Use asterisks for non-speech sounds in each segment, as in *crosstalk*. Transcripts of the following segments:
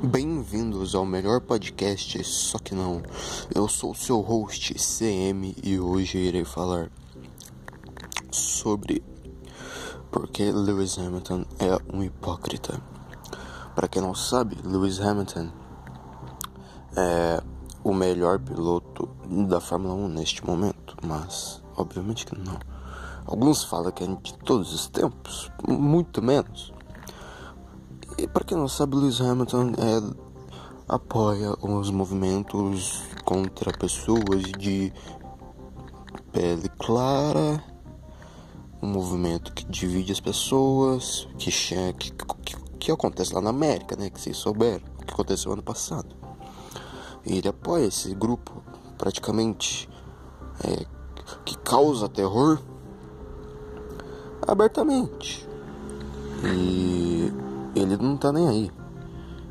Bem-vindos ao melhor podcast, só que não. Eu sou o seu host CM e hoje irei falar sobre por que Lewis Hamilton é um hipócrita. Para quem não sabe, Lewis Hamilton é o melhor piloto da Fórmula 1 neste momento, mas obviamente que não. Alguns falam que é de todos os tempos, muito menos. E para quem não sabe, Lewis Hamilton é, apoia os movimentos contra pessoas de pele clara, um movimento que divide as pessoas, que, que, que, que acontece lá na América, né? Que vocês souberam, que aconteceu ano passado. E ele apoia esse grupo praticamente é, que causa terror abertamente. E ele não tá nem aí.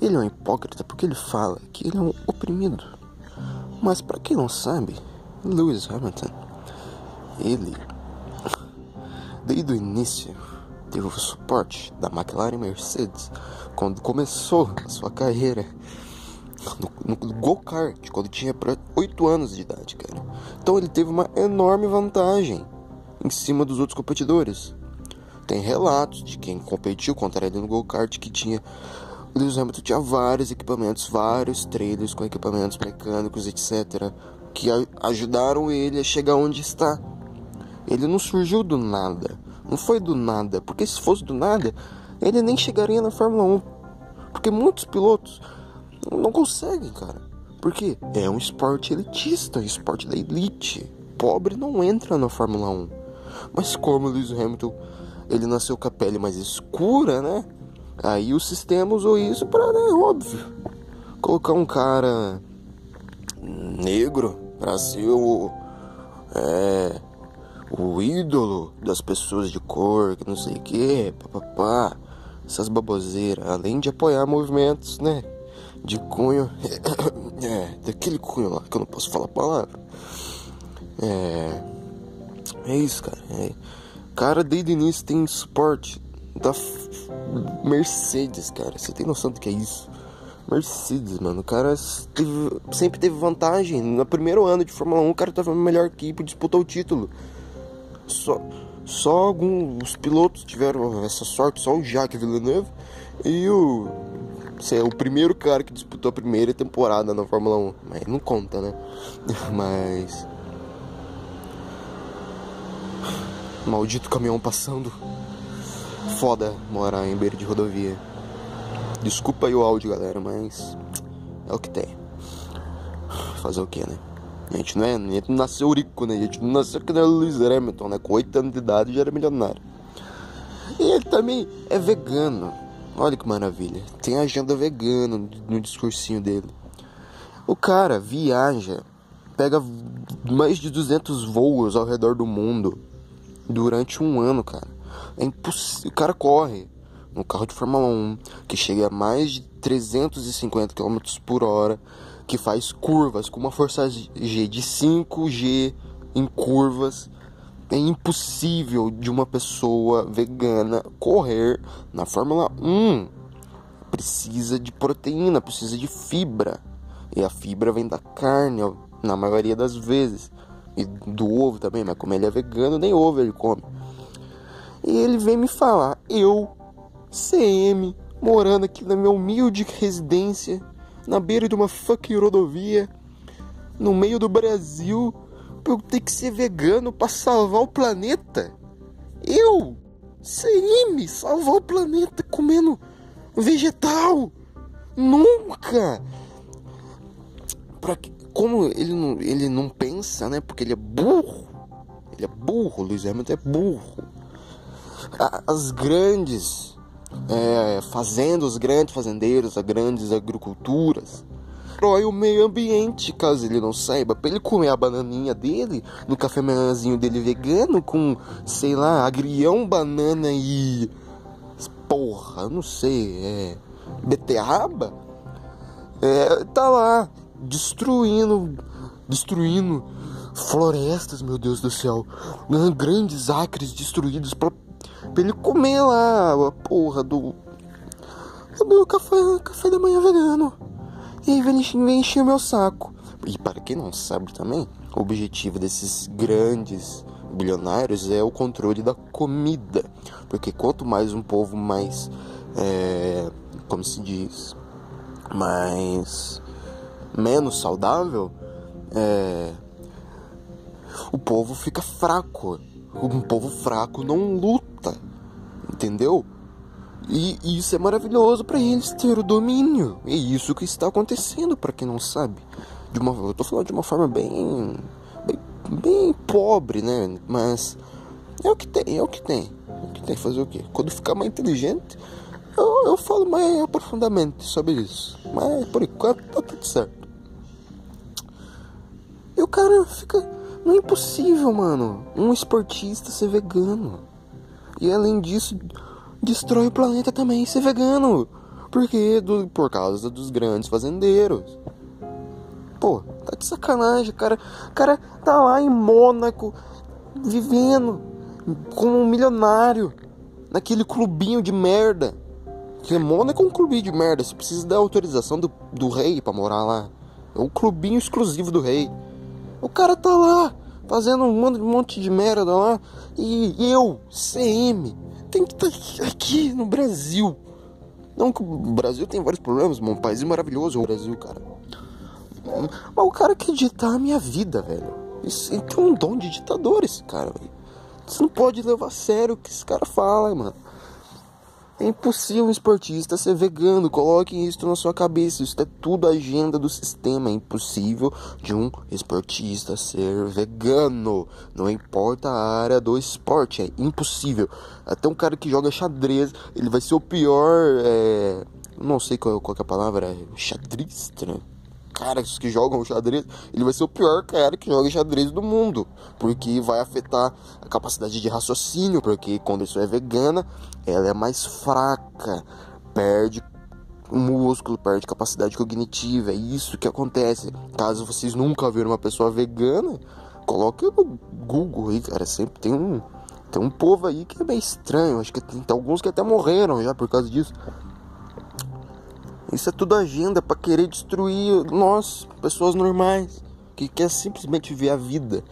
Ele é um hipócrita porque ele fala que ele é um oprimido. Mas para quem não sabe, Lewis Hamilton, ele desde o início teve o suporte da McLaren Mercedes quando começou a sua carreira no, no go-kart, quando tinha 8 anos de idade, cara. Então ele teve uma enorme vantagem em cima dos outros competidores. Tem relatos de quem competiu contra ele no go-kart que tinha. Lewis Hamilton tinha vários equipamentos, vários trailers com equipamentos mecânicos, etc., que ajudaram ele a chegar onde está. Ele não surgiu do nada. Não foi do nada. Porque se fosse do nada, ele nem chegaria na Fórmula 1. Porque muitos pilotos não conseguem, cara. Porque é um esporte elitista, um esporte da elite. Pobre não entra na Fórmula 1. Mas como Lewis Hamilton ele nasceu com a pele mais escura, né? Aí o sistema usou isso para, né, óbvio, colocar um cara negro para ser o, é, o ídolo das pessoas de cor, que não sei o que, papapá, essas baboseiras, além de apoiar movimentos, né, de cunho, *coughs* é, daquele cunho lá que eu não posso falar a palavra. É, é isso, cara. É, cara desde o início tem suporte da Mercedes, cara. Você tem noção do que é isso? Mercedes, mano. O cara teve, sempre teve vantagem. No primeiro ano de Fórmula 1, o cara tava na melhor equipe, disputou o título. Só, só alguns pilotos tiveram essa sorte, só o Jacques Villeneuve e o. Sei, o primeiro cara que disputou a primeira temporada na Fórmula 1. Mas não conta, né? *laughs* Mas. Maldito caminhão passando. Foda morar em beira de rodovia. Desculpa aí o áudio, galera, mas é o que tem. Fazer o que, né? A gente não é, a gente nasceu rico, né? A gente não nasceu que nem o Luiz Hamilton, né? Com 8 anos de idade já era milionário. E ele também é vegano. Olha que maravilha. Tem agenda vegana no discursinho dele. O cara viaja, pega mais de 200 voos ao redor do mundo durante um ano, cara. É impossível. O cara corre no carro de Fórmula 1 que chega a mais de 350 km por hora, que faz curvas com uma força G de 5G em curvas. É impossível de uma pessoa vegana correr na Fórmula 1. Precisa de proteína, precisa de fibra. E a fibra vem da carne, na maioria das vezes e do ovo também, mas como ele é vegano, nem ovo ele come. E ele vem me falar, eu, CM, morando aqui na minha humilde residência, na beira de uma fucking rodovia, no meio do Brasil, pra eu ter que ser vegano para salvar o planeta. Eu, CM, salvar o planeta comendo vegetal. Nunca! Pra que como ele não, ele não pensa, né? Porque ele é burro. Ele é burro, Luiz Hamilton é burro. As grandes é, fazendas, os grandes fazendeiros, as grandes agriculturas, destrói o meio ambiente, caso ele não saiba. Pra ele comer a bananinha dele, no café manhãzinho dele vegano, com, sei lá, agrião, banana e. Porra, não sei, é. Beterraba? É, tá lá, destruindo, destruindo florestas, meu Deus do céu, grandes acres destruídos para ele comer lá a porra do eu dou café, café da manhã vegano. E aí vem, encher meu saco. E para quem não sabe também, o objetivo desses grandes bilionários é o controle da comida. Porque quanto mais um povo mais. É, como se diz? Mais. Menos saudável, é, o povo fica fraco. Um povo fraco não luta. Entendeu? E isso é maravilhoso para eles ter o domínio. É isso que está acontecendo, para quem não sabe. De uma, eu tô falando de uma forma bem, bem, bem pobre, né? Mas é o que tem, é o que tem. É o que tem fazer o quê? Quando ficar mais inteligente, eu, eu falo mais aprofundadamente sobre isso. Mas por enquanto tá tudo certo. E o cara fica. Não é impossível, mano. Um esportista ser vegano. E além disso, destrói o planeta também ser vegano. Porque do, por causa dos grandes fazendeiros. Pô, tá de sacanagem, cara. O cara tá lá em Mônaco, vivendo como um milionário. Naquele clubinho de merda. Que Mônaco é um clubinho de merda. Você precisa da autorização do, do rei para morar lá. É um clubinho exclusivo do rei. O cara tá lá, fazendo um monte de merda lá. E eu, CM, tem que estar tá aqui no Brasil. Não que o Brasil tem vários problemas, um país maravilhoso, o Brasil, cara. Mas o cara quer ditar a minha vida, velho. Isso, tem um dom de ditador, esse cara, velho. Você não pode levar a sério o que esse cara fala, mano. É impossível um esportista ser vegano. Coloquem isso na sua cabeça. Isso é tudo agenda do sistema. É impossível de um esportista ser vegano. Não importa a área do esporte. É impossível. Até um cara que joga xadrez, ele vai ser o pior. É... Não sei qual, qual é a palavra. É xadrista, né? Caras que jogam xadrez, ele vai ser o pior cara que joga xadrez do mundo, porque vai afetar a capacidade de raciocínio, porque quando isso é vegana, ela é mais fraca, perde músculo, perde capacidade cognitiva, é isso que acontece. Caso vocês nunca viram uma pessoa vegana, coloque no Google aí, cara, sempre tem um tem um povo aí que é meio estranho, acho que tem, tem alguns que até morreram já por causa disso. Isso é tudo agenda para querer destruir nós, pessoas normais, que quer simplesmente viver a vida.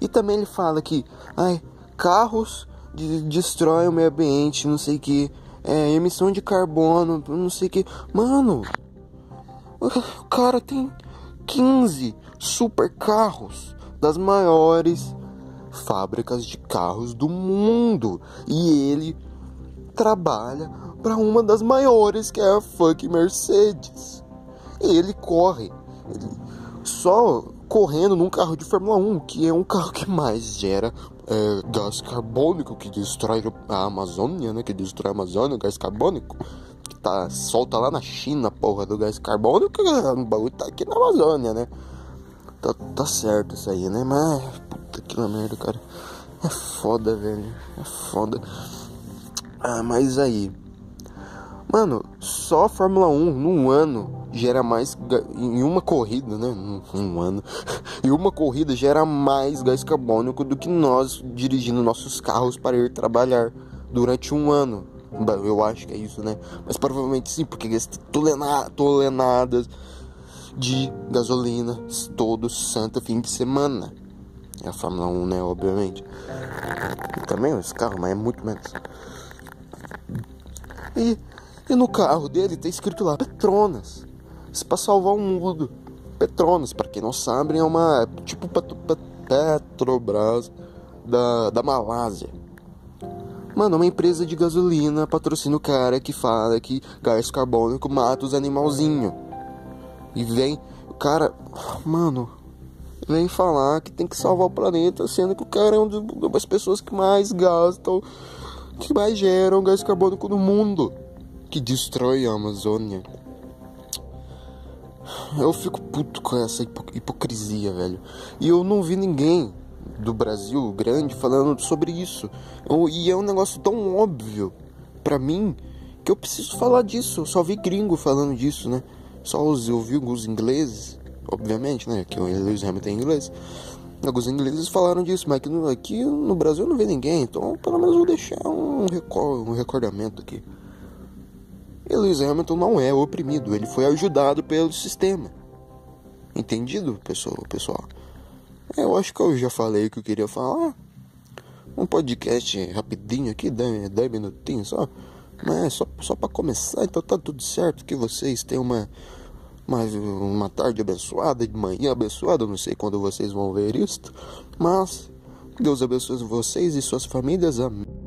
E também ele fala que, ai, carros de, destroem o meio ambiente, não sei que, é, emissão de carbono, não sei que. Mano, o cara tem 15 super carros das maiores fábricas de carros do mundo e ele trabalha para uma das maiores, que é a funk Mercedes. E ele corre, ele só correndo num carro de Fórmula 1, que é um carro que mais gera é, gás carbônico, que destrói a Amazônia, né? Que destrói a Amazônia, gás carbônico. Que tá, solta lá na China, porra, do gás carbônico, o bagulho tá aqui na Amazônia, né? Tá, tá certo isso aí, né? Mas, puta que merda, cara. É foda, velho. É foda. Ah, mas aí. Mano, só a Fórmula 1 num ano gera mais. Em uma corrida, né? Um ano. *laughs* em uma corrida gera mais gás carbônico do que nós dirigindo nossos carros para ir trabalhar durante um ano. Eu acho que é isso, né? Mas provavelmente sim, porque gasta toneladas de gasolina todo santo fim de semana. É a Fórmula 1, né? Obviamente. E também esse carro, mas é muito menos. E e no carro dele tá escrito lá Petronas. Isso pra salvar o mundo. Petronas, para quem não sabe, é uma tipo Petrobras da, da Malásia. Mano, uma empresa de gasolina patrocina o cara que fala que gás carbônico mata os animalzinhos. E vem, o cara, mano, vem falar que tem que salvar o planeta, sendo que o cara é uma das pessoas que mais gastam, que mais geram gás carbônico no mundo que destrói a Amazônia. Eu fico puto com essa hipocrisia, velho. E eu não vi ninguém do Brasil grande falando sobre isso. Eu, e é um negócio tão óbvio para mim que eu preciso falar disso. Eu só vi gringo falando disso, né? Só os, eu vi alguns ingleses, obviamente, né? Que o Lewis Hamilton é inglês. Alguns ingleses falaram disso, mas aqui no, aqui no Brasil eu não vi ninguém. Então, pelo menos vou deixar um, recor um recordamento aqui. E Lewis Hamilton não é oprimido, ele foi ajudado pelo sistema. Entendido, pessoal? pessoal? Eu acho que eu já falei o que eu queria falar. Um podcast rapidinho aqui, 10 minutinhos só. Mas só, só para começar, então tá tudo certo. Que vocês tenham uma, uma, uma tarde abençoada, de manhã abençoada. Não sei quando vocês vão ver isto. Mas Deus abençoe vocês e suas famílias. Amém.